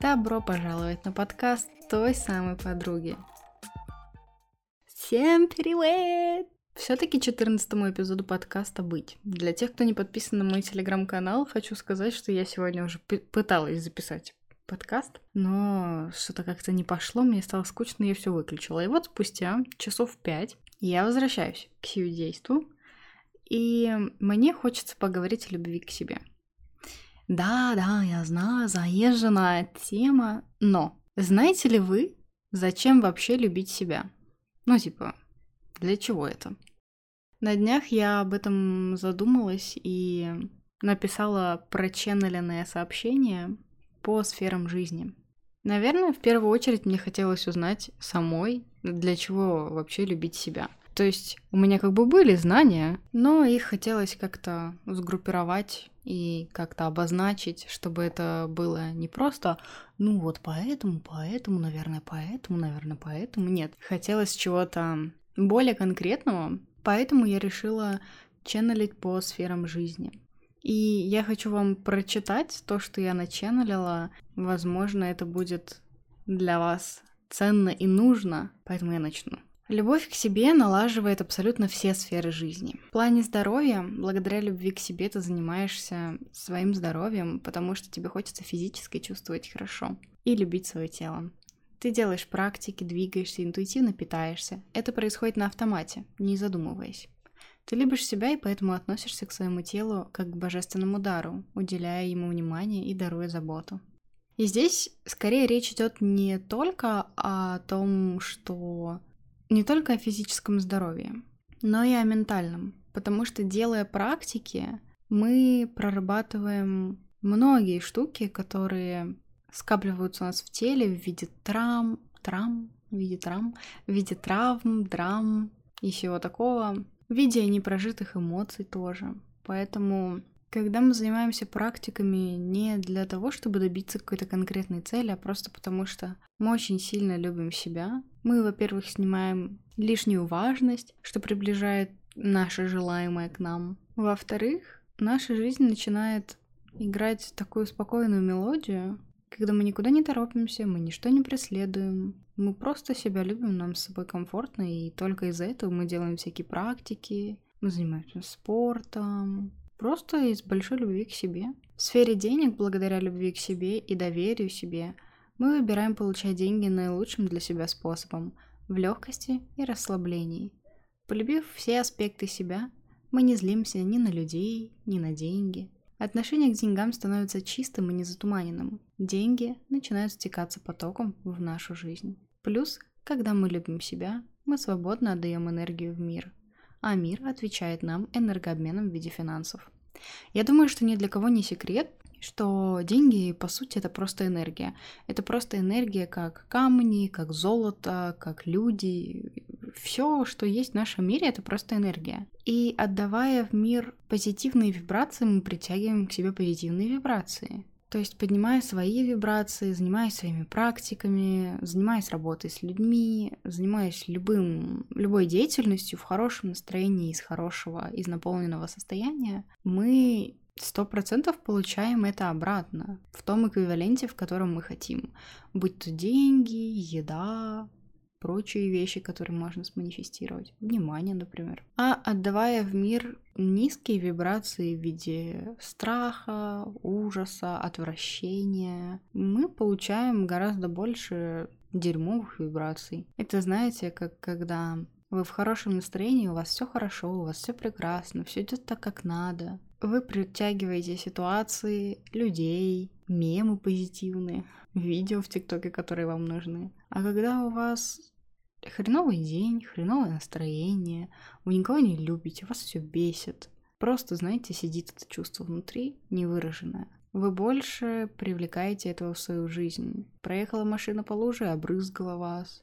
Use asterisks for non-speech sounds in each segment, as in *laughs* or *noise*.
Добро пожаловать на подкаст той самой подруги. Всем привет! Все-таки 14 эпизоду подкаста «Быть». Для тех, кто не подписан на мой телеграм-канал, хочу сказать, что я сегодня уже пыталась записать подкаст, но что-то как-то не пошло, мне стало скучно, я все выключила. И вот спустя часов пять я возвращаюсь к сию действу, и мне хочется поговорить о любви к себе. Да, да, я знаю, заезженная тема, но знаете ли вы, зачем вообще любить себя? Ну, типа, для чего это? На днях я об этом задумалась и написала проченнеленное сообщение по сферам жизни. Наверное, в первую очередь мне хотелось узнать самой, для чего вообще любить себя. То есть у меня как бы были знания, но их хотелось как-то сгруппировать и как-то обозначить, чтобы это было не просто, ну вот поэтому, поэтому, наверное, поэтому, наверное, поэтому. Нет, хотелось чего-то более конкретного, поэтому я решила ченнелить по сферам жизни. И я хочу вам прочитать то, что я наченнелила. Возможно, это будет для вас ценно и нужно, поэтому я начну. Любовь к себе налаживает абсолютно все сферы жизни. В плане здоровья, благодаря любви к себе ты занимаешься своим здоровьем, потому что тебе хочется физически чувствовать хорошо и любить свое тело. Ты делаешь практики, двигаешься, интуитивно питаешься. Это происходит на автомате, не задумываясь. Ты любишь себя и поэтому относишься к своему телу как к божественному дару, уделяя ему внимание и даруя заботу. И здесь скорее речь идет не только о том, что не только о физическом здоровье, но и о ментальном. Потому что делая практики, мы прорабатываем многие штуки, которые скапливаются у нас в теле в виде травм, травм, в виде травм, в виде травм, драм и всего такого, в виде непрожитых эмоций тоже. Поэтому когда мы занимаемся практиками не для того, чтобы добиться какой-то конкретной цели, а просто потому что мы очень сильно любим себя, мы, во-первых, снимаем лишнюю важность, что приближает наше желаемое к нам. Во-вторых, наша жизнь начинает играть такую спокойную мелодию, когда мы никуда не торопимся, мы ничто не преследуем, мы просто себя любим, нам с собой комфортно, и только из-за этого мы делаем всякие практики, мы занимаемся спортом, Просто из большой любви к себе. В сфере денег, благодаря любви к себе и доверию себе, мы выбираем получать деньги наилучшим для себя способом, в легкости и расслаблении. Полюбив все аспекты себя, мы не злимся ни на людей, ни на деньги. Отношение к деньгам становится чистым и незатуманенным. Деньги начинают стекаться потоком в нашу жизнь. Плюс, когда мы любим себя, мы свободно отдаем энергию в мир – а мир отвечает нам энергообменом в виде финансов. Я думаю, что ни для кого не секрет, что деньги, по сути, это просто энергия. Это просто энергия, как камни, как золото, как люди. Все, что есть в нашем мире, это просто энергия. И отдавая в мир позитивные вибрации, мы притягиваем к себе позитивные вибрации. То есть поднимая свои вибрации, занимаясь своими практиками, занимаясь работой с людьми, занимаясь любым, любой деятельностью в хорошем настроении, из хорошего, из наполненного состояния, мы сто процентов получаем это обратно в том эквиваленте, в котором мы хотим. Будь то деньги, еда, прочие вещи, которые можно сманифестировать. Внимание, например. А отдавая в мир низкие вибрации в виде страха, ужаса, отвращения, мы получаем гораздо больше дерьмовых вибраций. Это знаете, как когда вы в хорошем настроении, у вас все хорошо, у вас все прекрасно, все идет так, как надо. Вы притягиваете ситуации, людей, мемы позитивные, *laughs* видео в ТикТоке, которые вам нужны. А когда у вас хреновый день, хреновое настроение, вы никого не любите, вас все бесит. Просто, знаете, сидит это чувство внутри, невыраженное. Вы больше привлекаете этого в свою жизнь. Проехала машина по луже, обрызгала вас.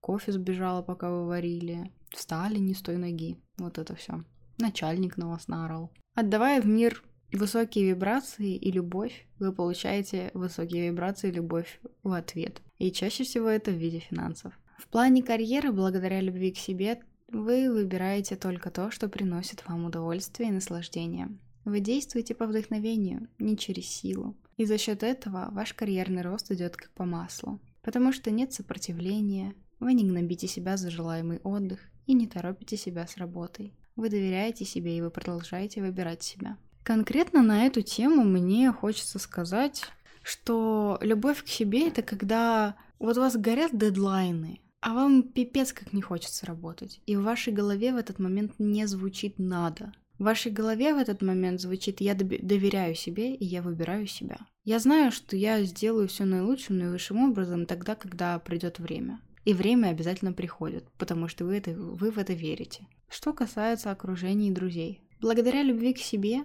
Кофе сбежала, пока вы варили. Встали не с той ноги. Вот это все. Начальник на вас наорал. Отдавая в мир высокие вибрации и любовь, вы получаете высокие вибрации и любовь в ответ. И чаще всего это в виде финансов. В плане карьеры, благодаря любви к себе, вы выбираете только то, что приносит вам удовольствие и наслаждение. Вы действуете по вдохновению, не через силу. И за счет этого ваш карьерный рост идет как по маслу. Потому что нет сопротивления, вы не гнобите себя за желаемый отдых и не торопите себя с работой. Вы доверяете себе и вы продолжаете выбирать себя. Конкретно на эту тему мне хочется сказать, что любовь к себе это когда вот у вас горят дедлайны, а вам пипец как не хочется работать. И в вашей голове в этот момент не звучит «надо». В вашей голове в этот момент звучит «я доверяю себе и я выбираю себя». Я знаю, что я сделаю все наилучшим, наивысшим образом тогда, когда придет время. И время обязательно приходит, потому что вы, это, вы в это верите. Что касается окружения и друзей. Благодаря любви к себе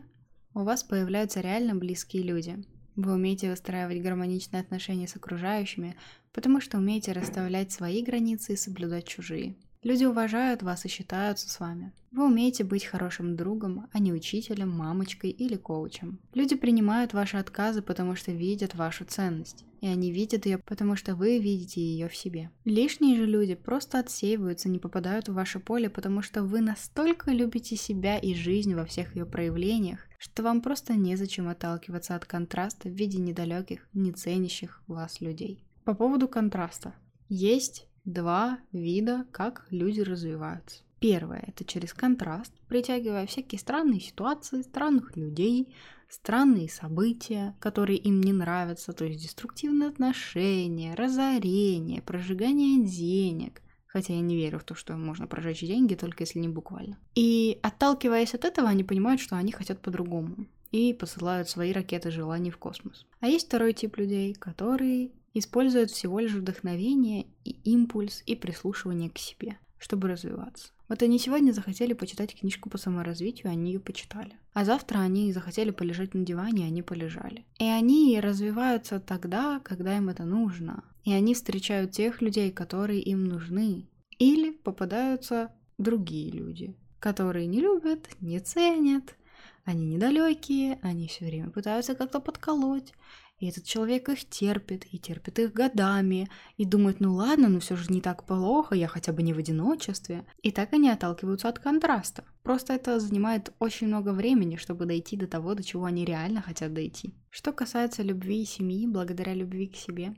у вас появляются реально близкие люди. Вы умеете выстраивать гармоничные отношения с окружающими, потому что умеете расставлять свои границы и соблюдать чужие. Люди уважают вас и считаются с вами. Вы умеете быть хорошим другом, а не учителем, мамочкой или коучем. Люди принимают ваши отказы, потому что видят вашу ценность. И они видят ее, потому что вы видите ее в себе. Лишние же люди просто отсеиваются, не попадают в ваше поле, потому что вы настолько любите себя и жизнь во всех ее проявлениях, что вам просто незачем отталкиваться от контраста в виде недалеких, не ценящих вас людей. По поводу контраста. Есть два вида, как люди развиваются. Первое – это через контраст, притягивая всякие странные ситуации, странных людей, странные события, которые им не нравятся, то есть деструктивные отношения, разорение, прожигание денег. Хотя я не верю в то, что можно прожечь деньги, только если не буквально. И отталкиваясь от этого, они понимают, что они хотят по-другому и посылают свои ракеты желаний в космос. А есть второй тип людей, которые используют всего лишь вдохновение и импульс и прислушивание к себе, чтобы развиваться. Вот они сегодня захотели почитать книжку по саморазвитию, они ее почитали. А завтра они захотели полежать на диване, они полежали. И они развиваются тогда, когда им это нужно. И они встречают тех людей, которые им нужны. Или попадаются другие люди, которые не любят, не ценят, они недалекие, они все время пытаются как-то подколоть, и этот человек их терпит, и терпит их годами, и думает, ну ладно, но все же не так плохо, я хотя бы не в одиночестве. И так они отталкиваются от контраста. Просто это занимает очень много времени, чтобы дойти до того, до чего они реально хотят дойти. Что касается любви и семьи, благодаря любви к себе,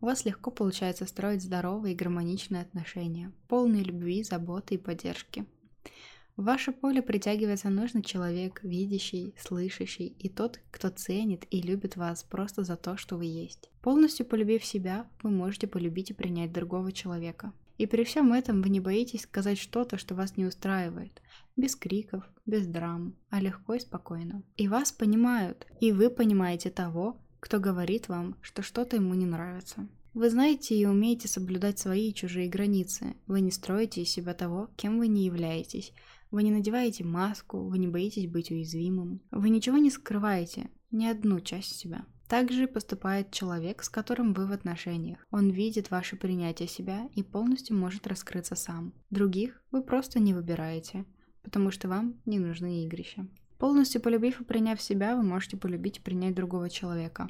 у вас легко получается строить здоровые и гармоничные отношения, полные любви, заботы и поддержки. В ваше поле притягивается нужный человек, видящий, слышащий и тот, кто ценит и любит вас просто за то, что вы есть. Полностью полюбив себя, вы можете полюбить и принять другого человека. И при всем этом вы не боитесь сказать что-то, что вас не устраивает. Без криков, без драм, а легко и спокойно. И вас понимают, и вы понимаете того, кто говорит вам, что что-то ему не нравится. Вы знаете и умеете соблюдать свои и чужие границы. Вы не строите из себя того, кем вы не являетесь, вы не надеваете маску, вы не боитесь быть уязвимым. Вы ничего не скрываете, ни одну часть себя. Так же поступает человек, с которым вы в отношениях. Он видит ваше принятие себя и полностью может раскрыться сам. Других вы просто не выбираете, потому что вам не нужны игрища. Полностью полюбив и приняв себя, вы можете полюбить и принять другого человека.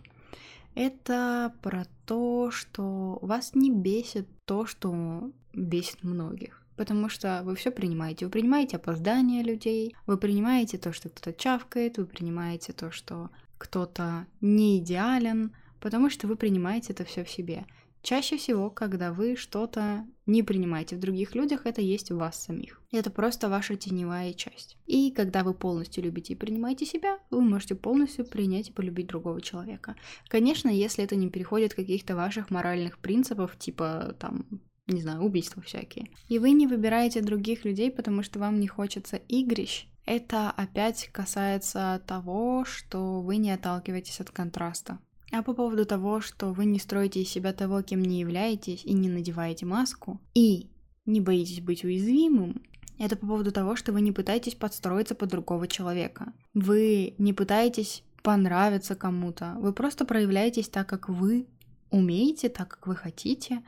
Это про то, что вас не бесит то, что бесит многих. Потому что вы все принимаете. Вы принимаете опоздание людей, вы принимаете то, что кто-то чавкает, вы принимаете то, что кто-то не идеален, потому что вы принимаете это все в себе. Чаще всего, когда вы что-то не принимаете в других людях, это есть в вас самих. Это просто ваша теневая часть. И когда вы полностью любите и принимаете себя, вы можете полностью принять и полюбить другого человека. Конечно, если это не переходит каких-то ваших моральных принципов, типа там не знаю, убийства всякие. И вы не выбираете других людей, потому что вам не хочется игрищ. Это опять касается того, что вы не отталкиваетесь от контраста. А по поводу того, что вы не строите из себя того, кем не являетесь, и не надеваете маску, и не боитесь быть уязвимым, это по поводу того, что вы не пытаетесь подстроиться под другого человека. Вы не пытаетесь понравиться кому-то. Вы просто проявляетесь так, как вы умеете, так, как вы хотите,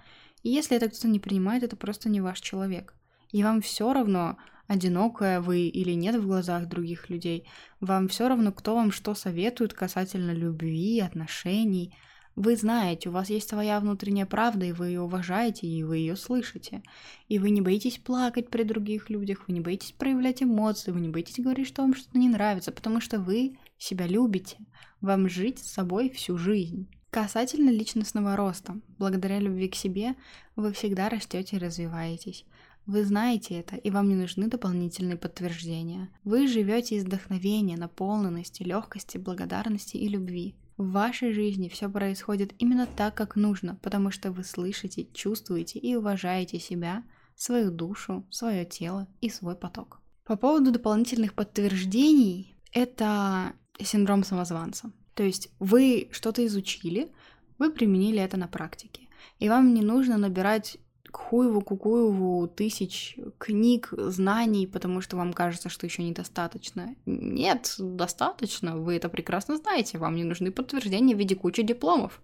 и если это кто-то не принимает, это просто не ваш человек. И вам все равно, одинокая вы или нет в глазах других людей, вам все равно, кто вам что советует касательно любви, отношений. Вы знаете, у вас есть своя внутренняя правда, и вы ее уважаете, и вы ее слышите. И вы не боитесь плакать при других людях, вы не боитесь проявлять эмоции, вы не боитесь говорить, что вам что-то не нравится, потому что вы себя любите. Вам жить с собой всю жизнь. Касательно личностного роста, благодаря любви к себе вы всегда растете и развиваетесь. Вы знаете это, и вам не нужны дополнительные подтверждения. Вы живете из вдохновения, наполненности, легкости, благодарности и любви. В вашей жизни все происходит именно так, как нужно, потому что вы слышите, чувствуете и уважаете себя, свою душу, свое тело и свой поток. По поводу дополнительных подтверждений, это синдром самозванца. То есть вы что-то изучили, вы применили это на практике. И вам не нужно набирать Хуеву, Кукуеву тысяч книг, знаний, потому что вам кажется, что еще недостаточно. Нет, достаточно, вы это прекрасно знаете, вам не нужны подтверждения в виде кучи дипломов.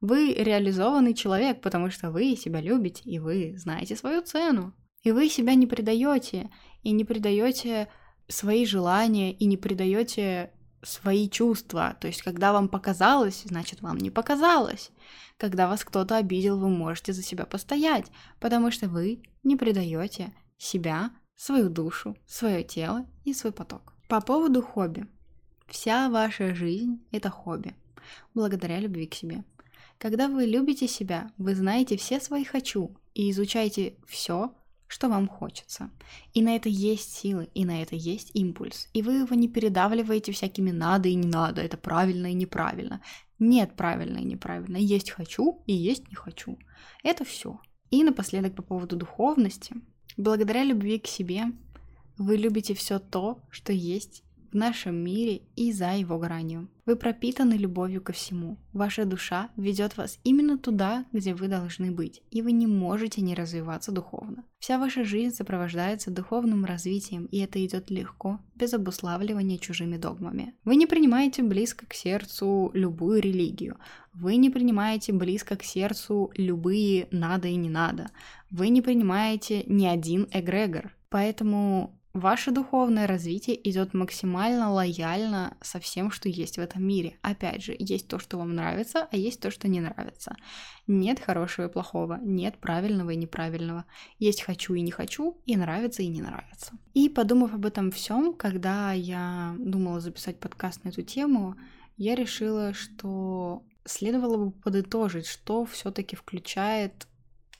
Вы реализованный человек, потому что вы себя любите, и вы знаете свою цену. И вы себя не предаете, и не предаете свои желания, и не предаете свои чувства. То есть, когда вам показалось, значит, вам не показалось. Когда вас кто-то обидел, вы можете за себя постоять, потому что вы не предаете себя, свою душу, свое тело и свой поток. По поводу хобби. Вся ваша жизнь — это хобби, благодаря любви к себе. Когда вы любите себя, вы знаете все свои «хочу» и изучаете все, что вам хочется. И на это есть силы, и на это есть импульс. И вы его не передавливаете всякими надо и не надо, это правильно и неправильно. Нет правильно и неправильно. Есть хочу и есть не хочу. Это все. И напоследок по поводу духовности. Благодаря любви к себе вы любите все то, что есть в нашем мире и за его гранью. Вы пропитаны любовью ко всему. Ваша душа ведет вас именно туда, где вы должны быть, и вы не можете не развиваться духовно. Вся ваша жизнь сопровождается духовным развитием, и это идет легко, без обуславливания чужими догмами. Вы не принимаете близко к сердцу любую религию, вы не принимаете близко к сердцу любые надо и не надо, вы не принимаете ни один эгрегор. Поэтому Ваше духовное развитие идет максимально лояльно со всем, что есть в этом мире. Опять же, есть то, что вам нравится, а есть то, что не нравится. Нет хорошего и плохого, нет правильного и неправильного. Есть хочу и не хочу, и нравится и не нравится. И подумав об этом всем, когда я думала записать подкаст на эту тему, я решила, что следовало бы подытожить, что все-таки включает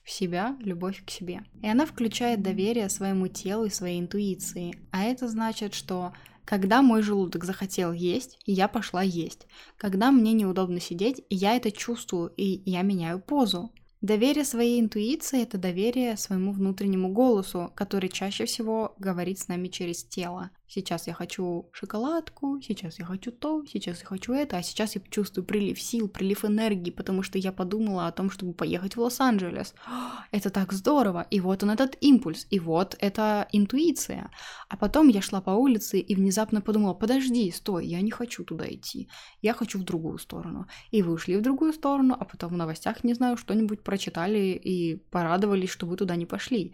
в себя любовь к себе. И она включает доверие своему телу и своей интуиции. А это значит, что когда мой желудок захотел есть, я пошла есть. Когда мне неудобно сидеть, я это чувствую, и я меняю позу. Доверие своей интуиции – это доверие своему внутреннему голосу, который чаще всего говорит с нами через тело. Сейчас я хочу шоколадку, сейчас я хочу то, сейчас я хочу это, а сейчас я чувствую прилив сил, прилив энергии, потому что я подумала о том, чтобы поехать в Лос-Анджелес. *gasps* Это так здорово! И вот он этот импульс, и вот эта интуиция. А потом я шла по улице и внезапно подумала, подожди, стой, я не хочу туда идти, я хочу в другую сторону. И вы ушли в другую сторону, а потом в новостях, не знаю, что-нибудь прочитали и порадовались, что вы туда не пошли.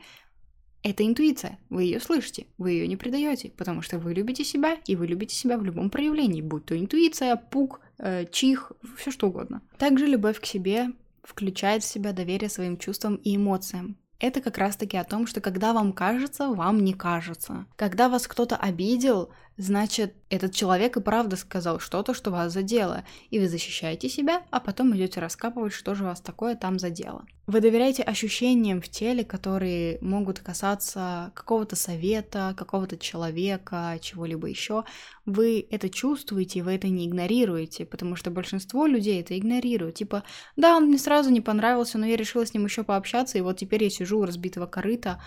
Это интуиция, вы ее слышите, вы ее не предаете, потому что вы любите себя, и вы любите себя в любом проявлении, будь то интуиция, пук, э, чих, все что угодно. Также любовь к себе включает в себя доверие своим чувствам и эмоциям. Это как раз-таки о том, что когда вам кажется, вам не кажется. Когда вас кто-то обидел, значит, этот человек и правда сказал что-то, что вас задело, и вы защищаете себя, а потом идете раскапывать, что же вас такое там задело. Вы доверяете ощущениям в теле, которые могут касаться какого-то совета, какого-то человека, чего-либо еще. Вы это чувствуете, вы это не игнорируете, потому что большинство людей это игнорируют. Типа, да, он мне сразу не понравился, но я решила с ним еще пообщаться, и вот теперь я сижу у разбитого корыта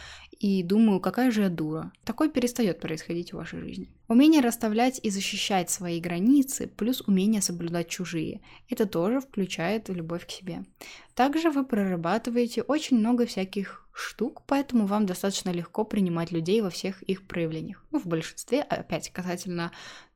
и думаю, какая же я дура. Такое перестает происходить в вашей жизни. Умение расставлять и защищать свои границы, плюс умение соблюдать чужие. Это тоже включает любовь к себе. Также вы прорабатываете очень много всяких штук, поэтому вам достаточно легко принимать людей во всех их проявлениях. Ну, в большинстве, опять касательно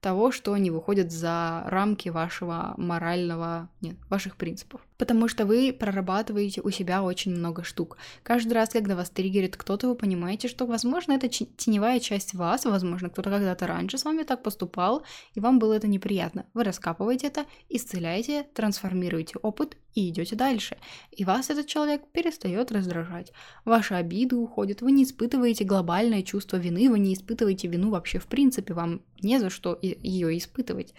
того, что не выходит за рамки вашего морального, нет, ваших принципов. Потому что вы прорабатываете у себя очень много штук. Каждый раз, когда вас триггерит кто-то, вы понимаете, что, возможно, это теневая часть вас, возможно, кто-то когда-то раньше с вами так поступал, и вам было это неприятно. Вы раскапываете это, исцеляете, трансформируете опыт и идете дальше. И вас этот человек перестает раздражать. Ваши обиды уходят, вы не испытываете глобальное чувство вины, вы не испытываете вину вообще в принципе, вам не за что ее испытывать.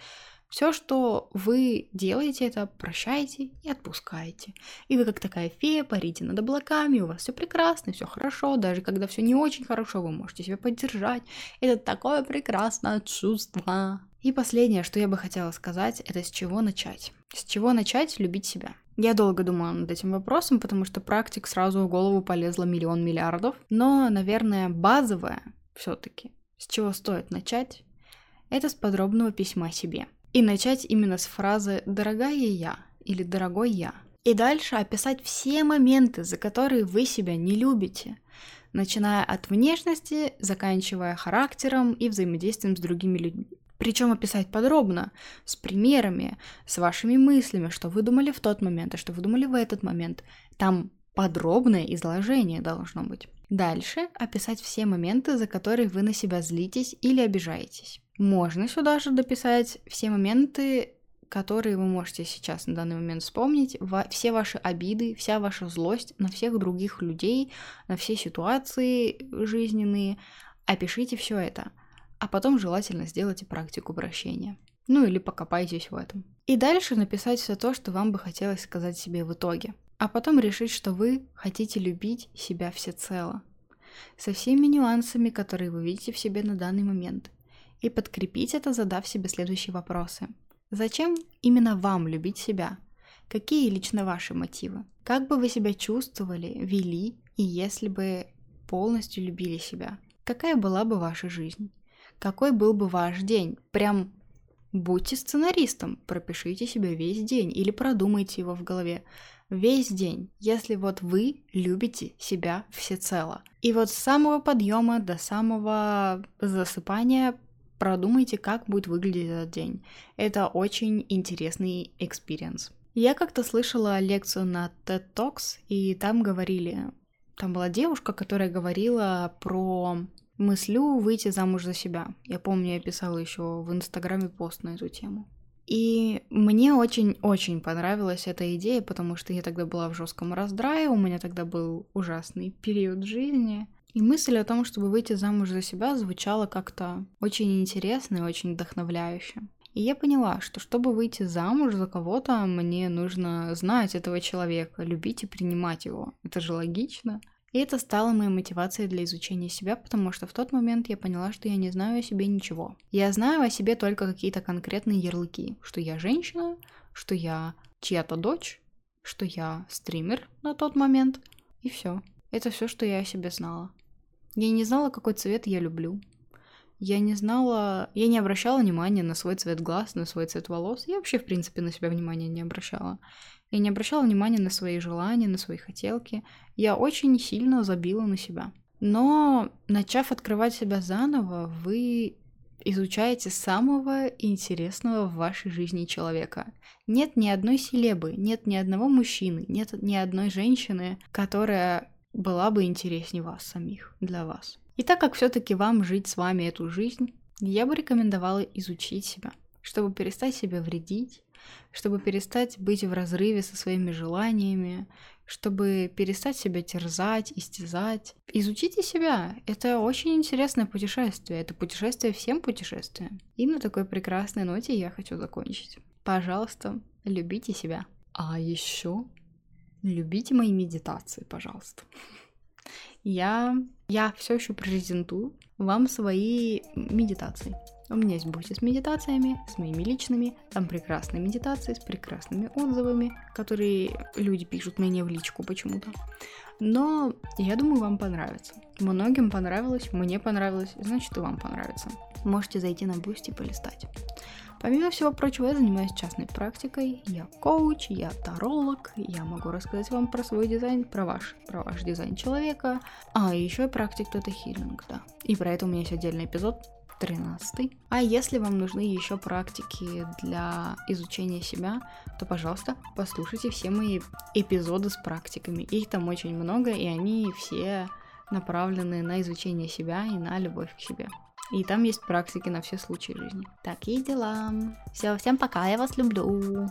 Все, что вы делаете, это прощаете и отпускаете. И вы как такая фея парите над облаками, у вас все прекрасно, все хорошо, даже когда все не очень хорошо, вы можете себя поддержать. Это такое прекрасное чувство. И последнее, что я бы хотела сказать, это с чего начать. С чего начать любить себя? Я долго думала над этим вопросом, потому что практик сразу в голову полезло миллион миллиардов. Но, наверное, базовое все-таки, с чего стоит начать, это с подробного письма себе. И начать именно с фразы «дорогая я» или «дорогой я». И дальше описать все моменты, за которые вы себя не любите, начиная от внешности, заканчивая характером и взаимодействием с другими людьми. Причем описать подробно, с примерами, с вашими мыслями, что вы думали в тот момент, а что вы думали в этот момент. Там подробное изложение должно быть. Дальше описать все моменты, за которые вы на себя злитесь или обижаетесь. Можно сюда же дописать все моменты, которые вы можете сейчас на данный момент вспомнить, все ваши обиды, вся ваша злость на всех других людей, на все ситуации жизненные. Опишите все это, а потом желательно сделайте практику прощения. Ну или покопайтесь в этом. И дальше написать все то, что вам бы хотелось сказать себе в итоге. А потом решить, что вы хотите любить себя всецело. Со всеми нюансами, которые вы видите в себе на данный момент и подкрепить это, задав себе следующие вопросы. Зачем именно вам любить себя? Какие лично ваши мотивы? Как бы вы себя чувствовали, вели, и если бы полностью любили себя? Какая была бы ваша жизнь? Какой был бы ваш день? Прям будьте сценаристом, пропишите себе весь день или продумайте его в голове весь день, если вот вы любите себя всецело. И вот с самого подъема до самого засыпания продумайте, как будет выглядеть этот день. Это очень интересный experience. Я как-то слышала лекцию на TED Talks, и там говорили, там была девушка, которая говорила про мыслю выйти замуж за себя. Я помню, я писала еще в Инстаграме пост на эту тему. И мне очень-очень понравилась эта идея, потому что я тогда была в жестком раздрае, у меня тогда был ужасный период жизни. И мысль о том, чтобы выйти замуж за себя, звучала как-то очень интересно и очень вдохновляюще. И я поняла, что чтобы выйти замуж за кого-то, мне нужно знать этого человека, любить и принимать его. Это же логично. И это стало моей мотивацией для изучения себя, потому что в тот момент я поняла, что я не знаю о себе ничего. Я знаю о себе только какие-то конкретные ярлыки, что я женщина, что я чья-то дочь, что я стример на тот момент, и все. Это все, что я о себе знала. Я не знала, какой цвет я люблю. Я не знала, я не обращала внимания на свой цвет глаз, на свой цвет волос. Я вообще, в принципе, на себя внимания не обращала. Я не обращала внимания на свои желания, на свои хотелки. Я очень сильно забила на себя. Но, начав открывать себя заново, вы изучаете самого интересного в вашей жизни человека. Нет ни одной селебы, нет ни одного мужчины, нет ни одной женщины, которая была бы интереснее вас самих, для вас. И так как все-таки вам жить с вами эту жизнь, я бы рекомендовала изучить себя, чтобы перестать себя вредить, чтобы перестать быть в разрыве со своими желаниями, чтобы перестать себя терзать, истязать. Изучите себя. Это очень интересное путешествие. Это путешествие всем путешествиям. И на такой прекрасной ноте я хочу закончить. Пожалуйста, любите себя. А еще любите мои медитации, пожалуйста. Я, я все еще презентую вам свои медитации. У меня есть Boosty с медитациями, с моими личными. Там прекрасные медитации с прекрасными отзывами, которые люди пишут мне в личку почему-то. Но я думаю, вам понравится. Многим понравилось, мне понравилось, значит и вам понравится. Можете зайти на Boosty и полистать. Помимо всего прочего, я занимаюсь частной практикой, я коуч, я таролог, я могу рассказать вам про свой дизайн, про ваш, про ваш дизайн человека, а еще и практик Theta Healing, да. И про это у меня есть отдельный эпизод, 13. А если вам нужны еще практики для изучения себя, то, пожалуйста, послушайте все мои эпизоды с практиками. Их там очень много, и они все направлены на изучение себя и на любовь к себе. И там есть практики на все случаи жизни. Такие дела. Все, всем пока, я вас люблю.